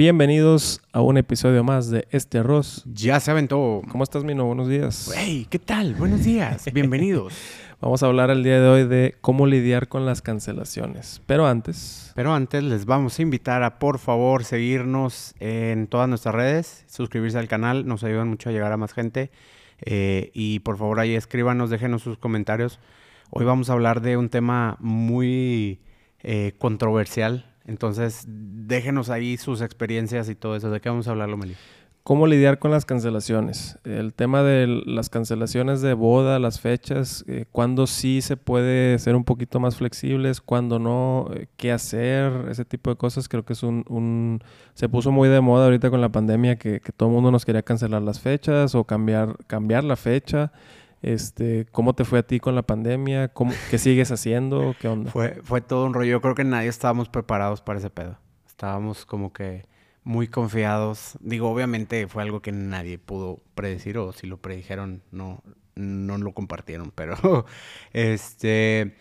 Bienvenidos a un episodio más de Este Arroz. Ya se aventó. ¿Cómo estás, Mino? Buenos días. Hey, ¿qué tal? Buenos días. Bienvenidos. Vamos a hablar el día de hoy de cómo lidiar con las cancelaciones. Pero antes... Pero antes les vamos a invitar a por favor seguirnos en todas nuestras redes, suscribirse al canal, nos ayudan mucho a llegar a más gente. Eh, y por favor ahí escríbanos, déjenos sus comentarios. Hoy vamos a hablar de un tema muy eh, controversial entonces, déjenos ahí sus experiencias y todo eso. ¿De qué vamos a hablar, Lomeli? ¿Cómo lidiar con las cancelaciones? El tema de las cancelaciones de boda, las fechas, eh, cuándo sí se puede ser un poquito más flexibles, cuándo no, eh, qué hacer, ese tipo de cosas. Creo que es un, Se puso muy de moda ahorita con la pandemia que, que todo el mundo nos quería cancelar las fechas o cambiar, cambiar la fecha. Este, ¿Cómo te fue a ti con la pandemia? ¿Cómo, ¿Qué sigues haciendo? ¿Qué onda? Fue, fue todo un rollo. Yo creo que nadie estábamos preparados para ese pedo. Estábamos como que muy confiados. Digo, obviamente fue algo que nadie pudo predecir o si lo predijeron no, no lo compartieron. Pero, este...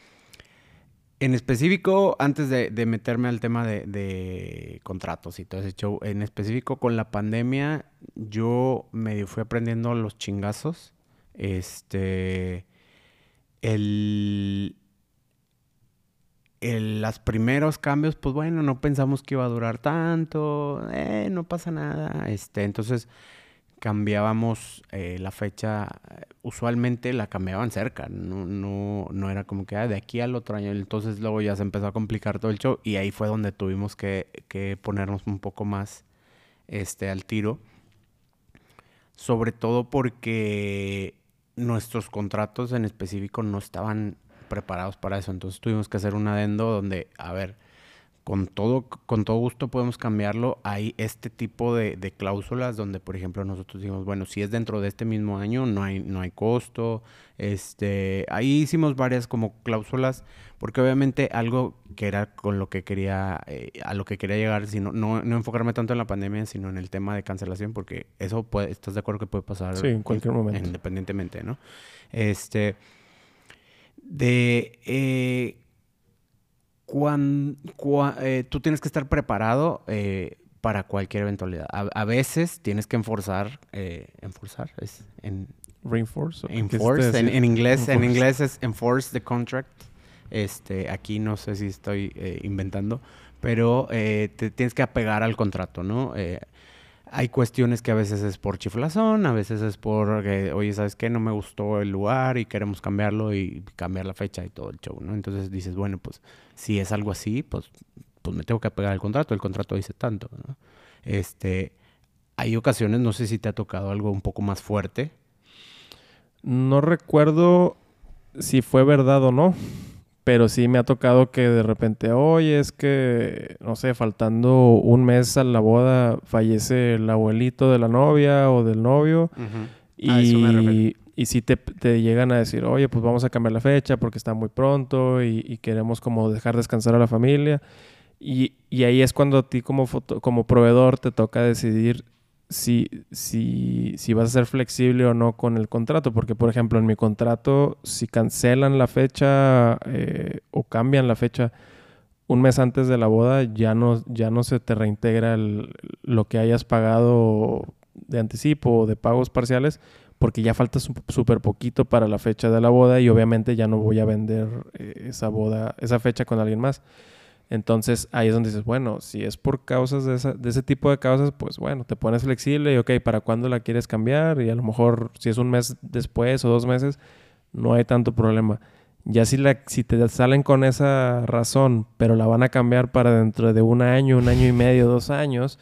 En específico, antes de, meterme al tema de, de, contratos y todo ese show, en específico con la pandemia, yo medio fui aprendiendo los chingazos este. El. El, los primeros cambios, pues bueno, no pensamos que iba a durar tanto, eh, no pasa nada. Este, entonces cambiábamos eh, la fecha, usualmente la cambiaban cerca, no, no, no era como que ah, de aquí al otro año. Entonces luego ya se empezó a complicar todo el show y ahí fue donde tuvimos que, que ponernos un poco más este, al tiro. Sobre todo porque nuestros contratos en específico no estaban preparados para eso. Entonces tuvimos que hacer un adendo donde, a ver, con todo, con todo gusto podemos cambiarlo. Hay este tipo de, cláusulas donde, por ejemplo, nosotros decimos, bueno, si es dentro de este mismo año, no hay, no hay costo. Este, ahí hicimos varias como cláusulas, porque obviamente algo que era con lo que quería, eh, a lo que quería llegar, sino, no, no enfocarme tanto en la pandemia, sino en el tema de cancelación, porque eso puede, estás de acuerdo que puede pasar sí, en cualquier momento. Independientemente, ¿no? Este, de eh, eh, tú tienes que estar preparado eh, para cualquier eventualidad. A, veces tienes que enforzar, eh, enforzar es en reinforce, enforce, en, en, inglés, en inglés es enforce the contract. Este, aquí no sé si estoy inventando, pero te tienes que apegar al contrato, ¿no? Hay cuestiones que a veces es por chiflazón, a veces es por, oye, ¿sabes qué? No me gustó el lugar y queremos cambiarlo y cambiar la fecha y todo el show, ¿no? Entonces dices, bueno, pues si es algo así, pues, pues me tengo que apegar al contrato, el contrato dice tanto, ¿no? Este, hay ocasiones, no sé si te ha tocado algo un poco más fuerte. No recuerdo si fue verdad o no. Pero sí me ha tocado que de repente, oye, es que, no sé, faltando un mes a la boda, fallece el abuelito de la novia o del novio. Y, y si te, llegan a decir, oye, pues vamos a cambiar la fecha porque está muy pronto y, queremos como dejar descansar a la familia. Y, y, ahí es cuando a ti como, como proveedor te toca decidir si, si, si vas a ser flexible o no con el contrato. Porque, por ejemplo, en mi contrato, si cancelan la fecha eh, o cambian la fecha un mes antes de la boda, ya no, ya no se te reintegra lo que hayas pagado de anticipo o de pagos parciales, porque ya falta súper poquito para la fecha de la boda y obviamente ya no voy a vender eh, esa boda, esa fecha con alguien más. Entonces ahí es donde dices, bueno, si es por causas de, de ese tipo de causas, pues bueno, te pones flexible y ok, ¿para cuándo la quieres cambiar? Y a lo mejor si es un mes después o dos meses, no hay tanto problema. Ya si, la, si te salen con esa razón, pero la van a cambiar para dentro de un año, un año y medio, dos años,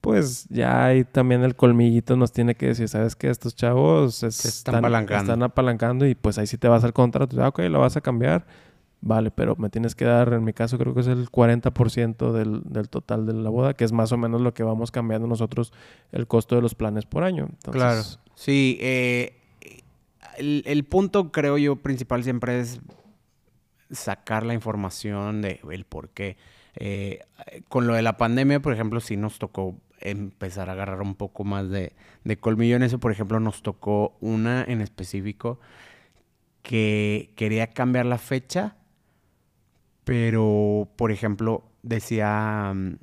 pues ya hay también el colmillito nos tiene que decir, ¿sabes qué? Estos chavos están, apalancando. están apalancando y pues ahí sí te vas al contrato. Ah, ok, lo vas a cambiar vale, pero me tienes que dar, en mi caso creo que es el 40% del, del total de la boda, que es más o menos lo que vamos cambiando nosotros el costo de los planes por año. Claro. Sí, eh, el, punto creo yo principal siempre es sacar la información de el por qué. Eh, con lo de la pandemia, por ejemplo, sí nos tocó empezar a agarrar un poco más de, de colmillo en eso. Por ejemplo, nos tocó una en específico que quería cambiar la fecha pero, por ejemplo, decía, mm,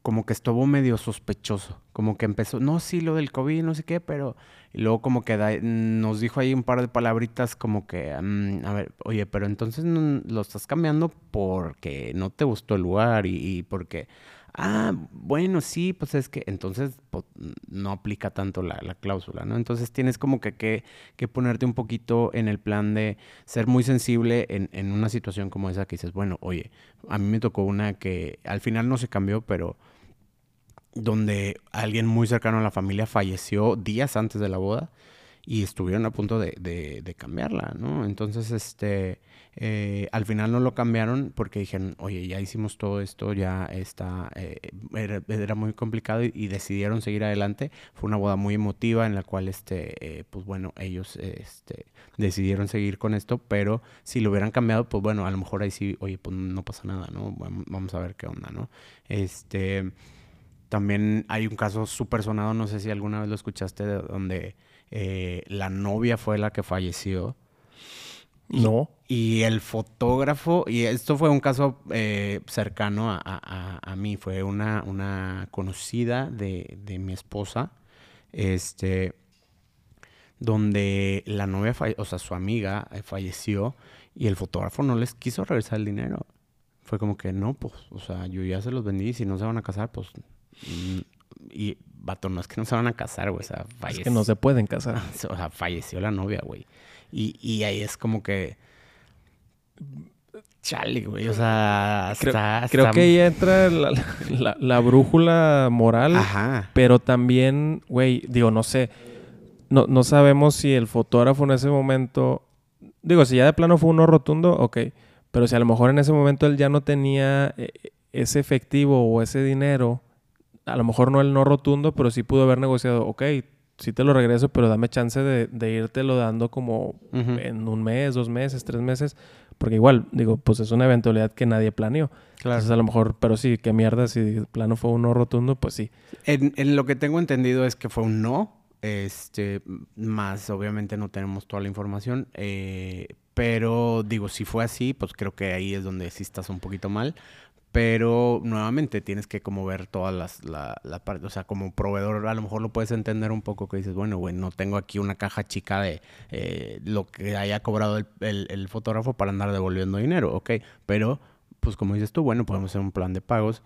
como que estuvo medio sospechoso. Como que empezó, no, sí, lo del COVID, no sé qué, pero... Y luego como que nos dijo ahí un par de palabritas como que, mm, a ver, oye, pero entonces lo estás cambiando porque no te gustó el lugar y porque ah, bueno, sí, pues es que entonces pues, no aplica tanto la, cláusula, ¿no? Entonces tienes como que, que, ponerte un poquito en el plan de ser muy sensible en, en, una situación como esa que dices, bueno, oye, a mí me tocó una que al final no se cambió, pero donde alguien muy cercano a la familia falleció días antes de la boda y estuvieron a punto de, de, cambiarla, ¿no? Entonces, este, eh, al final no lo cambiaron porque dijeron, oye, ya hicimos todo esto, ya está, eh, era, muy complicado y, decidieron seguir adelante. Fue una boda muy emotiva en la cual, este, eh, pues bueno, ellos, este, decidieron seguir con esto, pero si lo hubieran cambiado, pues bueno, a lo mejor ahí sí, oye, pues no pasa nada, ¿no? Vamos a ver qué onda, ¿no? Este, también hay un caso súper sonado, no sé si alguna vez lo escuchaste, donde eh, la novia fue la que falleció. no. Y el fotógrafo, y esto fue un caso eh, cercano a, mí, fue una, una conocida de, mi esposa, este, donde la novia, o sea, su amiga eh, falleció y el fotógrafo no les quiso regresar el dinero. Fue como que no, pues, o sea, yo ya se los vendí, si no se van a casar, pues... Y vato, no es que no se van a casar, güey. O sea, falleció. Es que no se pueden casar. o sea, falleció la novia, güey. Y, y ahí es como que. Chale, güey. O sea, creo, creo que ahí entra la, la, brújula moral. Ajá. Pero también, güey, digo, no sé. No, no sabemos si el fotógrafo en ese momento. Digo, si ya de plano fue uno rotundo, ok. Pero si a lo mejor en ese momento él ya no tenía eh, ese efectivo o ese dinero a lo mejor no el no rotundo, pero sí pudo haber negociado, ok, sí te lo regreso, pero dame chance de, de irte lo dando como en un mes, dos meses, tres meses, porque igual, digo, pues es una eventualidad que nadie planeó. Claro. Entonces a lo mejor, pero sí, qué mierda, si el plano fue un no rotundo, pues sí. En, en lo que tengo entendido es que fue un no, este, más obviamente no tenemos toda la información, eh, pero digo, si fue así, pues creo que ahí es donde sí estás un poquito mal. Pero nuevamente tienes que como ver todas las, la, la parte, o sea, como proveedor a lo mejor lo puedes entender un poco que dices, bueno, güey, no tengo aquí una caja chica de eh, lo que haya cobrado el, el, fotógrafo para andar devolviendo dinero, ok, pero pues como dices tú, bueno, podemos hacer un plan de pagos.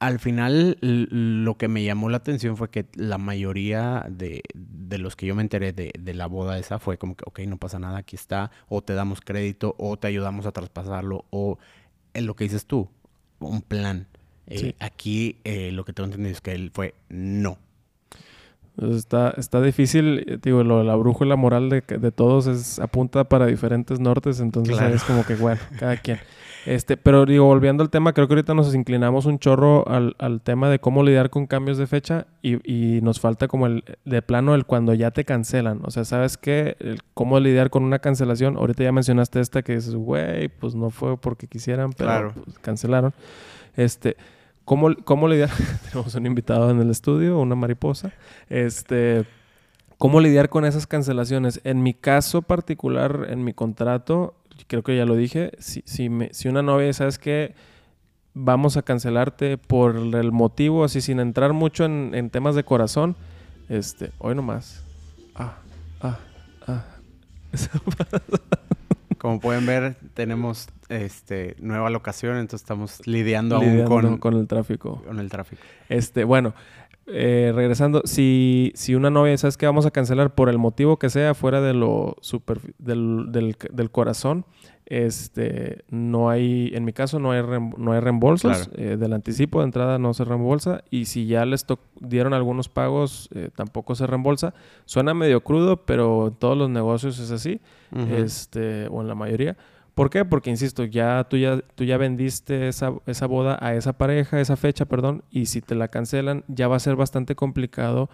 Al final, lo que me llamó la atención fue que la mayoría de, de los que yo me enteré de, de, la boda esa fue como que, ok, no pasa nada, aquí está, o te damos crédito, o te ayudamos a traspasarlo, o en lo que dices tú, un plan. Eh, aquí eh, lo que tengo entendido es que él fue no. está, está difícil, eh, digo, lo, la brújula moral de, de todos es apunta para diferentes nortes, entonces es como que, bueno, cada quien. Este, pero digo, volviendo al tema, creo que ahorita nos inclinamos un chorro al, al tema de cómo lidiar con cambios de fecha y, y, nos falta como el de plano el cuando ya te cancelan. O sea, ¿sabes qué? cómo lidiar con una cancelación. Ahorita ya mencionaste esta que dices, güey, pues no fue porque quisieran, pero pues, cancelaron. Este, ¿cómo, cómo lidiar? Tenemos un invitado en el estudio, una mariposa. Este... ¿Cómo lidiar con esas cancelaciones? En mi caso particular, en mi contrato, creo que ya lo dije, si, si, me, si una novia, ¿sabes qué? Vamos a cancelarte por el motivo, así sin entrar mucho en, temas de corazón, este, hoy nomás. Ah, ah, ah. Como pueden ver, tenemos este nueva locación, entonces estamos lidiando, aún con, con el tráfico. Con el tráfico. Este, bueno, eh, regresando, si, si una novia, ¿sabes que Vamos a cancelar por el motivo que sea, fuera de lo super, del, del, corazón, este, no hay, en mi caso, no hay, no hay reembolsos. Eh, del anticipo de entrada no se reembolsa. Y si ya les dieron algunos pagos, eh, tampoco se reembolsa. Suena medio crudo, pero en todos los negocios es así, este, o en la mayoría. ¿Por qué? Porque, insisto, ya tú ya, tú ya vendiste esa, esa boda a esa pareja, esa fecha, perdón, y si te la cancelan, ya va a ser bastante complicado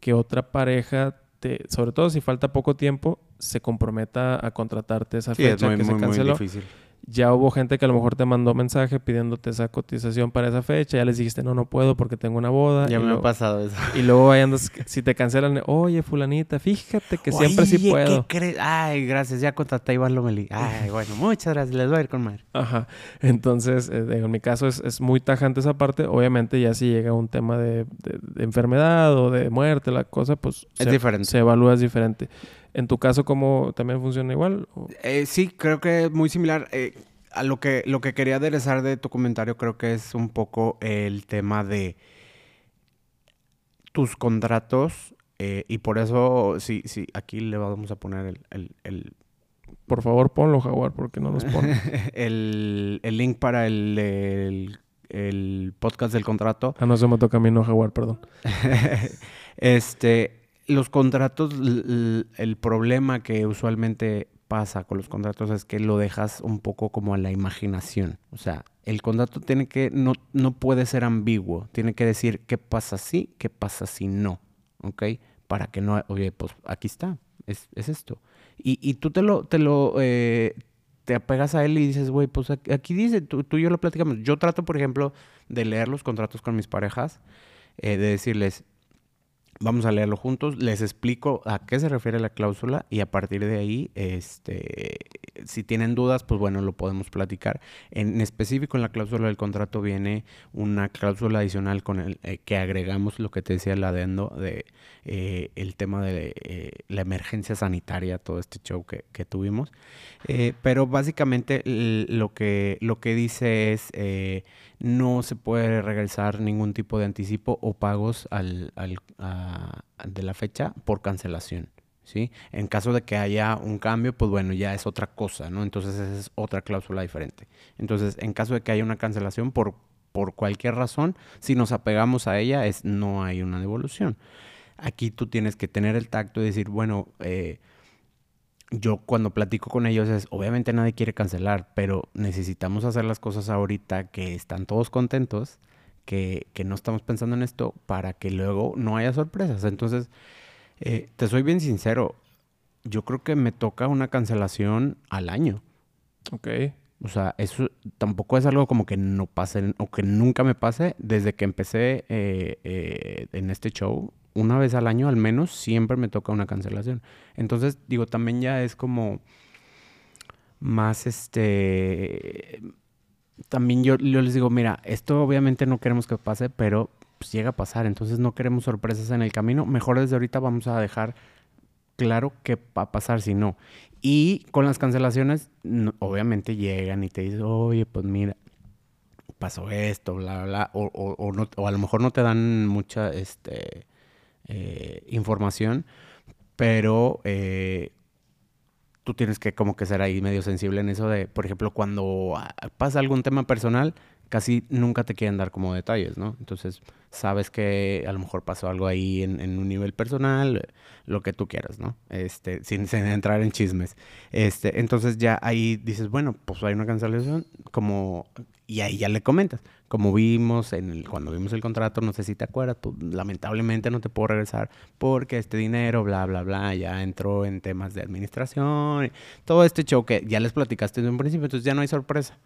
que otra pareja, te, sobre todo si falta poco tiempo, se comprometa a contratarte esa fecha que se canceló. Muy difícil. Ya hubo gente que a lo mejor te mandó mensaje pidiéndote esa cotización para esa fecha, ya les dijiste, no, no puedo porque tengo una boda. Ya me luego- ha pasado eso. Y luego ahí andas, si te cancelan, oye, fulanita, fíjate que siempre sí puedo. Ay, gracias, ya contraté a Iván Lomelí. Ay, bueno, muchas gracias, les voy a ir con madre. Ajá. Entonces, eh, en mi caso es, es muy tajante esa parte. Obviamente ya si llega un tema de, de- de enfermedad o de muerte, la cosa, pues Es se, diferente. se evalúa es diferente. En tu caso, ¿cómo también funciona igual? ¿O- Eh, sí, creo que es muy similar. eh, a lo que, lo que quería aderezar de tu comentario, creo que es un poco el tema de tus contratos. eh, y por eso, sí, sí, aquí le vamos a poner el, el, el, Por favor, ponlo, Jaguar, porque no nos pone. el- el link para el, el- el podcast del contrato. ah, no, se me toca a mí, no, Jaguar, perdón. este, los contratos, el problema que usualmente pasa con los contratos es que lo dejas un poco como a la imaginación. O sea, el contrato tiene que, no, no puede ser ambiguo. Tiene que decir qué pasa si, qué pasa si no. ¿Ok? Para que no, oye, pues aquí está, es, es esto. Y, y tú te lo, te lo, eh, te apegas a él y dices, güey, pues aquí dice, tú, tú y yo lo platicamos. Yo trato, por ejemplo, de leer los contratos con mis parejas, eh, de decirles, vamos a leerlo juntos, les explico a qué se refiere la cláusula y a partir de ahí, este, si tienen dudas, pues bueno, lo podemos platicar. En específico, en la cláusula del contrato viene una cláusula adicional con el eh, que agregamos lo que te decía el adendo de eh, el tema de eh, la emergencia sanitaria, todo este show que, tuvimos. Pero básicamente lo que, lo que dice es no se puede regresar ningún tipo de anticipo o pagos al, al- a- de la fecha por cancelación. ¿Sí? En caso de que haya un cambio, pues bueno, ya es otra cosa, ¿no? Entonces esa es otra cláusula diferente. Entonces, en caso de que haya una cancelación por, por cualquier razón, si nos apegamos a ella, es no hay una devolución. Aquí tú tienes que tener el tacto y decir, bueno, eh, yo cuando platico con ellos es, obviamente nadie quiere cancelar, pero necesitamos hacer las cosas ahorita que están todos contentos, que, que no estamos pensando en esto, para que luego no haya sorpresas. Entonces, eh, te soy bien sincero, yo creo que me toca una cancelación al año. Ok. O sea, eso tampoco es algo como que no pase o que nunca me pase. Desde que empecé eh, eh, en este show, una vez al año al menos, siempre me toca una cancelación. Entonces, digo, también ya es como más este. También yo, yo les digo, mira, esto obviamente no queremos que pase, pero pues, llega a pasar. Entonces no queremos sorpresas en el camino. Mejor desde ahorita vamos a dejar claro qué va a pasar si no. Y con las cancelaciones, obviamente llegan y te dicen, oye, pues mira, pasó esto, bla, bla, bla. O, o- o a lo mejor no te dan mucha este, eh, información, pero eh, tú tienes que como que ser ahí medio sensible en eso de, por ejemplo, cuando ah, pasa algún tema personal, casi nunca te quieren dar como detalles, ¿no? Entonces, sabes que a lo mejor pasó algo ahí en, un nivel personal, lo que tú quieras, ¿no? Este, sin, entrar en chismes. Este, entonces ya ahí dices, bueno, pues hay una cancelación, como, y ahí ya le comentas. Como vimos en el, cuando vimos el contrato, no sé si te acuerdas, pues lamentablemente no te puedo regresar porque este dinero, bla, bla, bla, ya entró en temas de administración, todo este show que ya les platicaste desde un principio, entonces ya no hay sorpresa.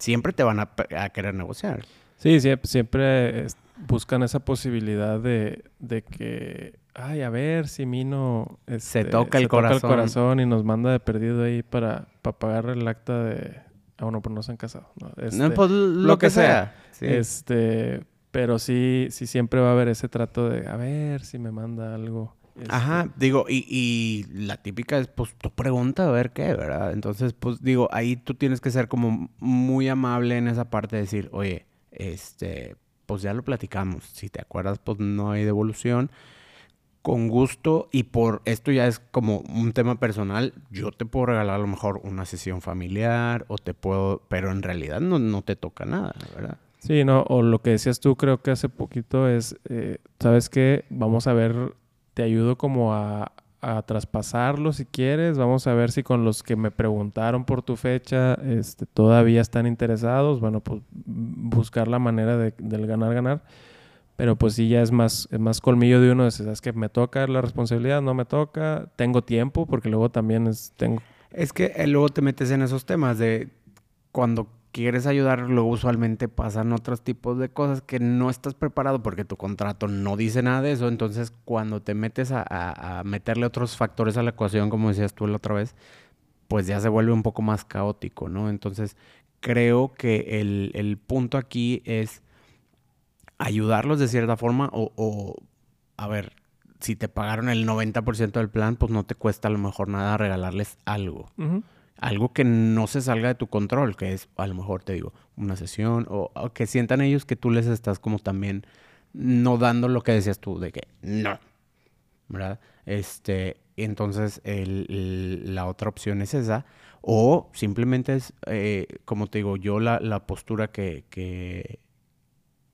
Siempre te van a, querer negociar. Sí, siempre, siempre buscan esa posibilidad de, de que, ay, a ver si Mino este, toca el el corazón. y nos manda de perdido ahí para, para pagar el acta de... Ah, bueno, pero no se han casado. ¿no? No, Este, pues, lo, que, sea. Sí. Este, pero sí, sí siempre va a haber ese trato de, a ver si me manda algo. Este, Ajá, digo, y, y la típica es, pues, tú pregunta a ver qué, ¿verdad? Entonces, pues, digo, ahí tú tienes que ser como muy amable en esa parte de decir, oye, este, pues ya lo platicamos. Si te acuerdas, pues no hay devolución. Con gusto, y por esto ya es como un tema personal, yo te puedo regalar a lo mejor una sesión familiar, o te puedo, pero en realidad no, no te toca nada, ¿verdad? Sí, no, o lo que decías tú creo que hace poquito es, eh, ¿sabes qué? Vamos a ver, te ayudo como a, a traspasarlo si quieres, vamos a ver si con los que me preguntaron por tu fecha este, todavía están interesados, bueno, pues buscar la manera de, del ganar-ganar, pero pues sí ya es más, es más colmillo de uno, de, ¿sabes que Me toca la responsabilidad, no me toca, tengo tiempo, porque luego también es, tengo... Es que eh, luego te metes en esos temas de cuando quieres ayudar, luego usualmente pasan otros tipos de cosas que no estás preparado porque tu contrato no dice nada de eso. Entonces, cuando te metes a, meterle otros factores a la ecuación, como decías tú la otra vez, pues ya se vuelve un poco más caótico, ¿no? Entonces, creo que el, punto aquí es ayudarlos de cierta forma o, o, a ver, si te pagaron el 90% del plan, pues no te cuesta a lo mejor nada regalarles algo. Algo que no se salga de tu control, que es a lo mejor te digo, una sesión o, que sientan ellos que tú les estás como también no dando lo que decías tú, de que no, ¿verdad? Este, entonces la otra opción es esa. O simplemente es, eh, como te digo, yo la, la postura que, que,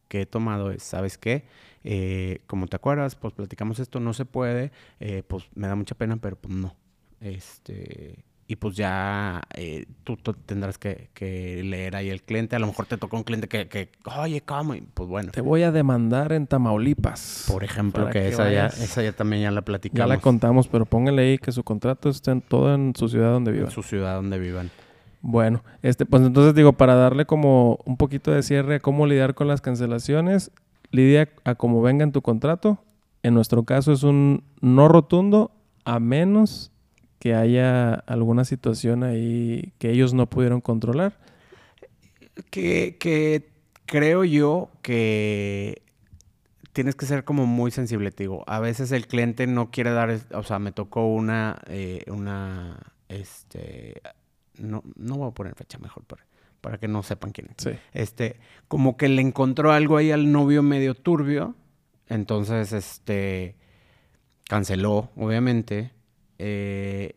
que, he tomado es, ¿sabes qué? Eh, como te acuerdas, pues platicamos esto, no se puede, eh, pues me da mucha pena, pero pues no. Este, y pues ya eh, tú, tendrás que, leer ahí el cliente. A lo mejor te toca un cliente que, que oye, ¿cómo? Y pues bueno. Te voy a demandar en Tamaulipas. Por ejemplo, que, esa, ya, esa ya también ya la platicamos. Ya la contamos, pero póngale ahí que su contrato esté en todo en su ciudad donde vivan. En su ciudad donde vivan. Bueno, este, pues entonces digo, para darle como un poquito de cierre a cómo lidiar con las cancelaciones, lidia a cómo venga en tu contrato. En nuestro caso es un no rotundo a menos que haya alguna situación ahí que ellos no pudieron controlar? Que, creo yo que tienes que ser como muy sensible, te digo. A veces el cliente no quiere dar, o sea, me tocó una, eh, una, este, no, no voy a poner fecha mejor para, para que no sepan quién es. Sí. Este, como que le encontró algo ahí al novio medio turbio, entonces, este, canceló, obviamente, eh,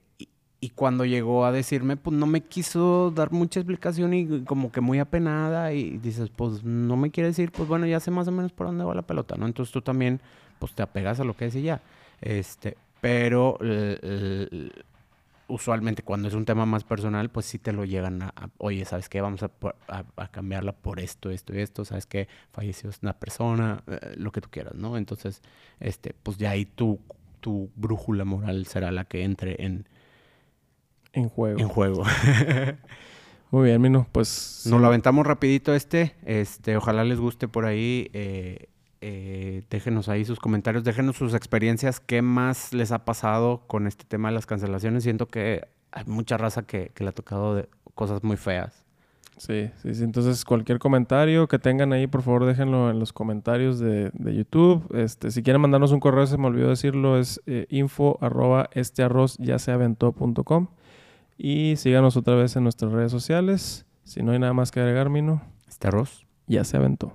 y, cuando llegó a decirme, pues no me quiso dar mucha explicación y como que muy apenada y dices, pues no me quiere decir, pues bueno, ya sé más o menos por dónde va la pelota, ¿no? Entonces tú también, pues te apegas a lo que es y ya. Este, pero usualmente cuando es un tema más personal, pues sí te lo llegan a, oye, ¿sabes qué? Vamos a, a, cambiarla por esto, esto y esto, ¿sabes qué? Falleció una persona, eh, lo que tú quieras, ¿no? Entonces, este, pues ya ahí tú tu brújula moral será la que entre en, en juego. En juego. Muy bien, Mino, pues... Nos lo aventamos rapidito este. Este, ojalá les guste por ahí. Eh, eh, déjenos ahí sus comentarios, déjenos sus experiencias, qué más les ha pasado con este tema de las cancelaciones. Siento que hay mucha raza que, que le ha tocado de cosas muy feas. Sí, sí, sí. Entonces, cualquier comentario que tengan ahí, por favor, déjenlo en los comentarios de, de YouTube. Este, si quieren mandarnos un correo, se me olvidó decirlo, es eh, info arroba este arroz ya se aventó.com. Y síganos otra vez en nuestras redes sociales. Si no hay nada más que agregar, Mino. Este arroz ya se aventó.